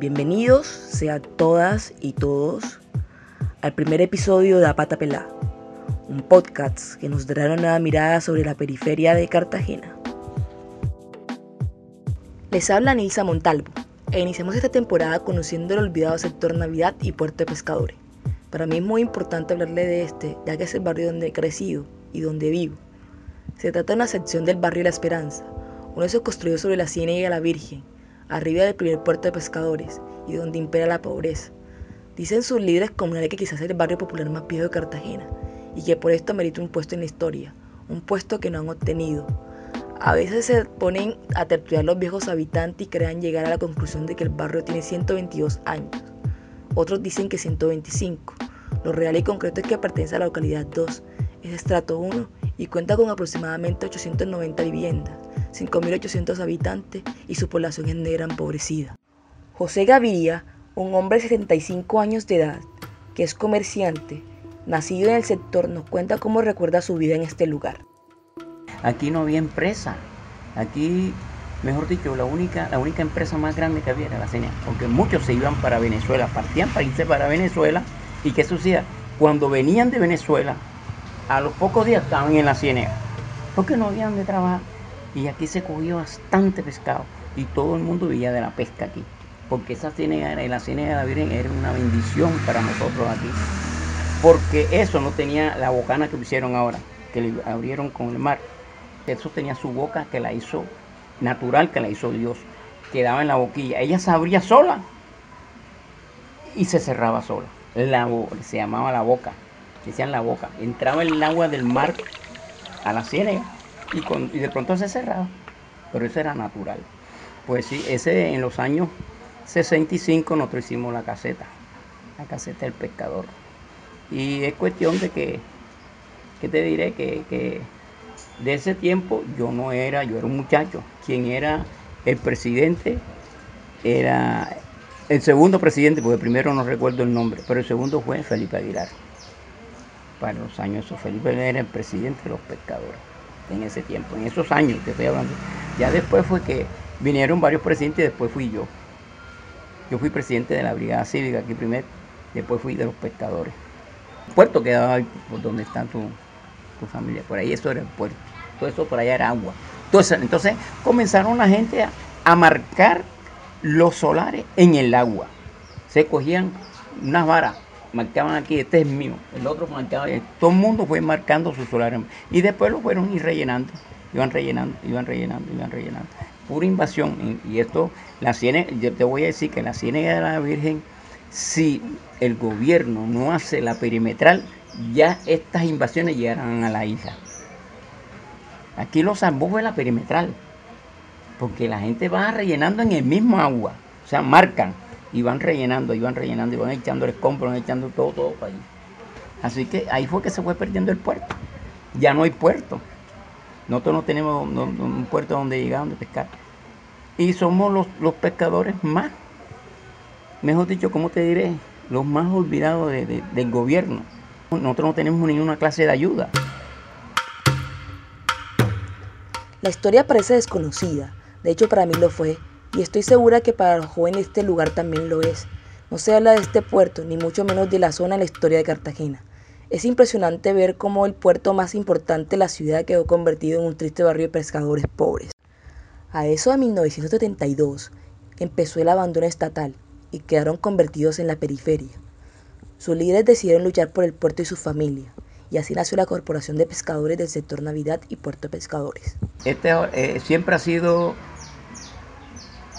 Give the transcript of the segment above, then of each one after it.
Bienvenidos sean todas y todos al primer episodio de Apata Pelá, un podcast que nos dará una nueva mirada sobre la periferia de Cartagena. Les habla Nilsa Montalvo e iniciamos esta temporada conociendo el olvidado sector Navidad y Puerto de Pescadores. Para mí es muy importante hablarle de este, ya que es el barrio donde he crecido y donde vivo. Se trata de una sección del barrio La Esperanza, uno de esos construidos sobre la Ciénaga de la Virgen, arriba del primer puerto de pescadores y donde impera la pobreza. Dicen sus líderes comunales que quizás es el barrio popular más viejo de Cartagena y que por esto merita un puesto en la historia, un puesto que no han obtenido. A veces se ponen a tertuliar los viejos habitantes y crean llegar a la conclusión de que el barrio tiene 122 años. Otros dicen que 125. Lo real y concreto es que pertenece a la localidad 2, es estrato 1 y cuenta con aproximadamente 890 viviendas 5.800 habitantes y su población es negra empobrecida. José Gaviria, un hombre de 75 años de edad, que es comerciante, nacido en el sector, nos cuenta cómo recuerda su vida en este lugar. Aquí no había empresa. Aquí, mejor dicho, la única, la única empresa más grande que había era la CENIA, porque muchos se iban para Venezuela, partían para irse para Venezuela. ¿Y qué sucedía? Cuando venían de Venezuela, a los pocos días estaban en la ciénaga, porque no habían de trabajar. Y aquí se cogió bastante pescado y todo el mundo vivía de la pesca aquí. Porque esa ciénaga, la ciénaga de la Virgen era una bendición para nosotros aquí. Porque eso no tenía la bocana que hicieron ahora, que le abrieron con el mar. Eso tenía su boca que la hizo natural, que la hizo Dios. Quedaba en la boquilla. Ella se abría sola y se cerraba sola. La, se llamaba la boca. Decían la boca. Entraba el agua del mar a la ciénaga y, de pronto se cerraba, pero eso era natural. Pues sí, ese en los años 65 nosotros hicimos la caseta, la caseta del pescador. Y es cuestión de que, ¿qué te diré? Que, que de ese tiempo yo no era, yo era un muchacho. Quien era el presidente era el segundo presidente, porque primero no recuerdo el nombre, pero el segundo fue Felipe Aguilar. Para los años, Felipe era el presidente de los pescadores en ese tiempo, en esos años que estoy hablando. Ya después fue que vinieron varios presidentes después fui yo. Yo fui presidente de la Brigada Cívica aquí primero, después fui de los pescadores. Puerto quedaba ahí por donde está tu, tu, familia, por ahí eso era el puerto, todo eso por allá era agua. Entonces, entonces comenzaron la gente a, a marcar los solares en el agua. Se cogían unas varas marcaban aquí, este es mío, el otro marcaba, todo el mundo fue marcando su solar y después lo fueron ir rellenando, iban rellenando, iban rellenando, iban rellenando. Pura invasión. Y esto, la ciénaga, yo te voy a decir que la ciénaga de la Virgen, si el gobierno no hace la perimetral, ya estas invasiones llegarán a la isla. Aquí lo salvó fue la perimetral, porque la gente va rellenando en el mismo agua, o sea, marcan y van rellenando, y van rellenando, y van echando el escombro, van echando todo, todo para allí. Así que ahí fue que se fue perdiendo el puerto. Ya no hay puerto. Nosotros no tenemos un puerto donde llegar, donde pescar. Y somos los, pescadores más, mejor dicho, ¿cómo te diré? Los más olvidados del gobierno. Nosotros no tenemos ninguna clase de ayuda. La historia parece desconocida. De hecho, para mí lo fue y estoy segura que para los jóvenes este lugar también lo es. No se habla de este puerto, ni mucho menos de la zona en la historia de Cartagena. Es impresionante ver cómo el puerto más importante de la ciudad quedó convertido en un triste barrio de pescadores pobres. A eso de 1972 empezó el abandono estatal y quedaron convertidos en la periferia. Sus líderes decidieron luchar por el puerto y su familia, y así nació la Corporación de Pescadores del sector Navidad y Puerto Pescadores. Este eh, siempre ha sido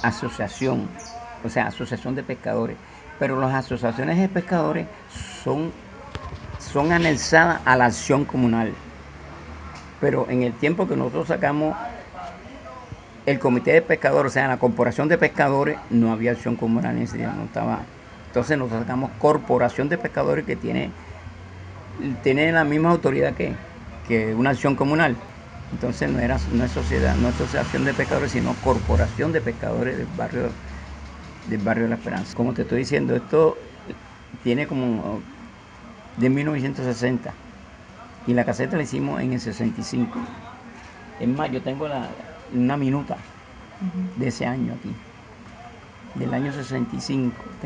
asociación, o sea, asociación de pescadores. Pero las asociaciones de pescadores son, son anexadas a la acción comunal. Pero en el tiempo que nosotros sacamos el comité de pescadores, o sea, la corporación de pescadores, no había acción comunal en ese día, no estaba. Entonces nosotros sacamos corporación de pescadores que tiene, tiene la misma autoridad que, que una acción comunal. Entonces no, era, no es sociedad, no asociación de pescadores, sino corporación de pescadores del barrio, del barrio de la Esperanza. Como te estoy diciendo, esto tiene como de 1960 y la caseta la hicimos en el 65. Es más, yo tengo una minuta de ese año aquí. del año 65,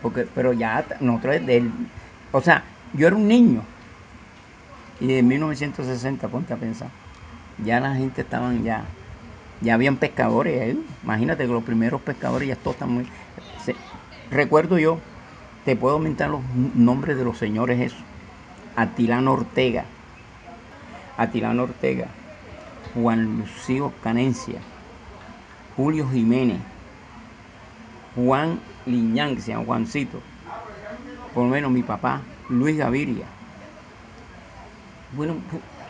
porque, pero ya nosotros del, o sea, yo era un niño y en 1960, ponte a pensar, ya la gente estaban ya, ya habían pescadores ahí, imagínate que los primeros pescadores ya todos están muy, recuerdo yo, te puedo aumentar los nombres de los señores eso, Atilano Ortega, Atilano Ortega, Juan Lucio Canencia, Julio Jiménez, Juan Liñán, que se llama Juancito, por lo menos mi papá, Luis Gaviria. Bueno,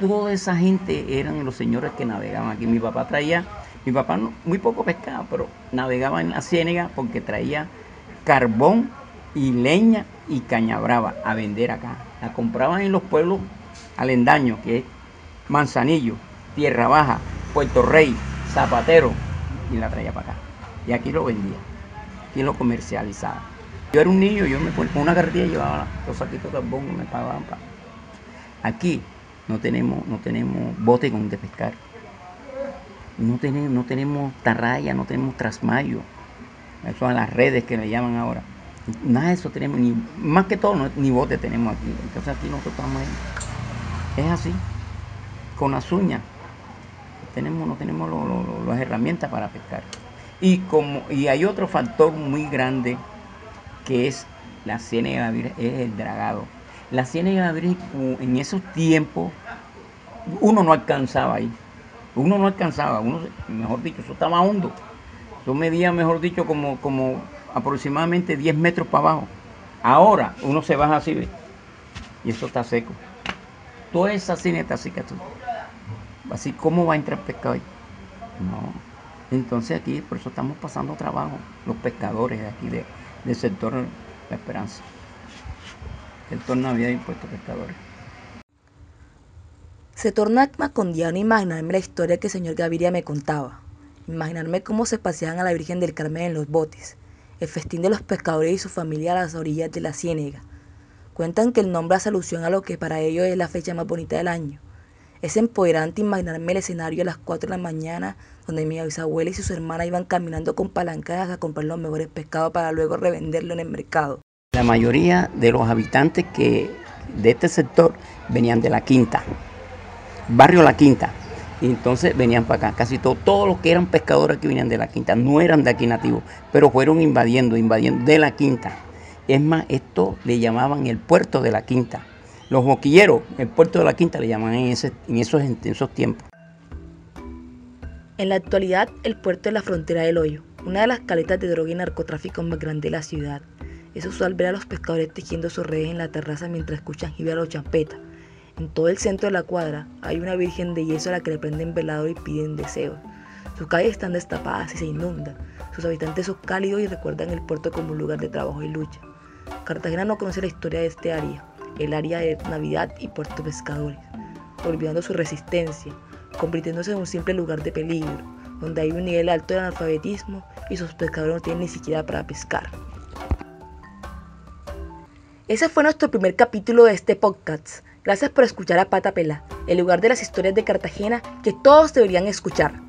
toda esa gente eran los señores que navegaban aquí. Mi papá traía, mi papá muy poco pescado, pero navegaba en la ciénega porque traía carbón y leña y caña brava a vender acá. La compraban en los pueblos alendaños, que es Manzanillo, Tierra Baja, Puerto Rey, Zapatero, y la traía para acá. Y aquí lo vendía, aquí lo comercializaba. Yo era un niño, yo me ponía una carretilla y llevaba los saquitos de carbón y me pagaban para. Aquí no tenemos, no tenemos bote con de pescar. No tenemos, no tenemos tarraya, no tenemos trasmayo. Eso son las redes que le llaman ahora. Nada de eso tenemos, ni más que todo, ni bote tenemos aquí. Entonces aquí nosotros estamos ahí. Es así, con las uñas tenemos, no tenemos las herramientas para pescar. Y, como, y hay otro factor muy grande que es la ciénaga de es el dragado. La ciénaga de en esos tiempos uno no alcanzaba ahí. Uno no alcanzaba, uno, mejor dicho, eso estaba hondo. Eso medía, mejor dicho, como, como aproximadamente 10 metros para abajo. Ahora uno se baja así, y eso está seco. Toda esa cine está seca. Así, ¿cómo va a entrar pescado ahí? No. Entonces aquí, por eso estamos pasando trabajo, los pescadores de aquí del sector La Esperanza. Sector Navidad y Puerto Pescadores. Se torna imaginarme la historia que el señor Gaviria me contaba. Imaginarme cómo se paseaban a la Virgen del Carmen en los botes, el festín de los pescadores y su familia a las orillas de la ciénega. Cuentan que el nombre hace alusión a lo que para ellos es la fecha más bonita del año, es empoderante imaginarme el escenario a las 4 de la mañana donde mi bisabuela y sus hermanas iban caminando con palancadas a comprar los mejores pescados para luego revenderlo en el mercado. La mayoría de los habitantes que de este sector venían de la Quinta, barrio La Quinta. Y entonces venían para acá, casi todos, todos los que eran pescadores que venían de la Quinta, no eran de aquí nativos, pero fueron invadiendo, invadiendo de la Quinta. Es más, esto le llamaban el puerto de la Quinta los boquilleros, el puerto de la Quinta le llaman en, en, esos, esos tiempos. En la actualidad, el puerto es la frontera del hoyo, una de las caletas de droga y narcotráfico más grandes de la ciudad. Es usual ver a los pescadores tejiendo sus redes en la terraza mientras escuchan girar o champeta. En todo el centro de la cuadra hay una virgen de yeso a la que le prenden velador y piden deseos. Sus calles están destapadas y se inundan. Sus habitantes son cálidos y recuerdan el puerto como un lugar de trabajo y lucha. Cartagena no conoce la historia de este área, el área de Navidad y Puerto Pescadores, olvidando su resistencia, convirtiéndose en un simple lugar de peligro, donde hay un nivel alto de analfabetismo y sus pescadores no tienen ni siquiera para pescar. Ese fue nuestro primer capítulo de este podcast. Gracias por escuchar a Pata Pela, el lugar de las historias de Cartagena que todos deberían escuchar.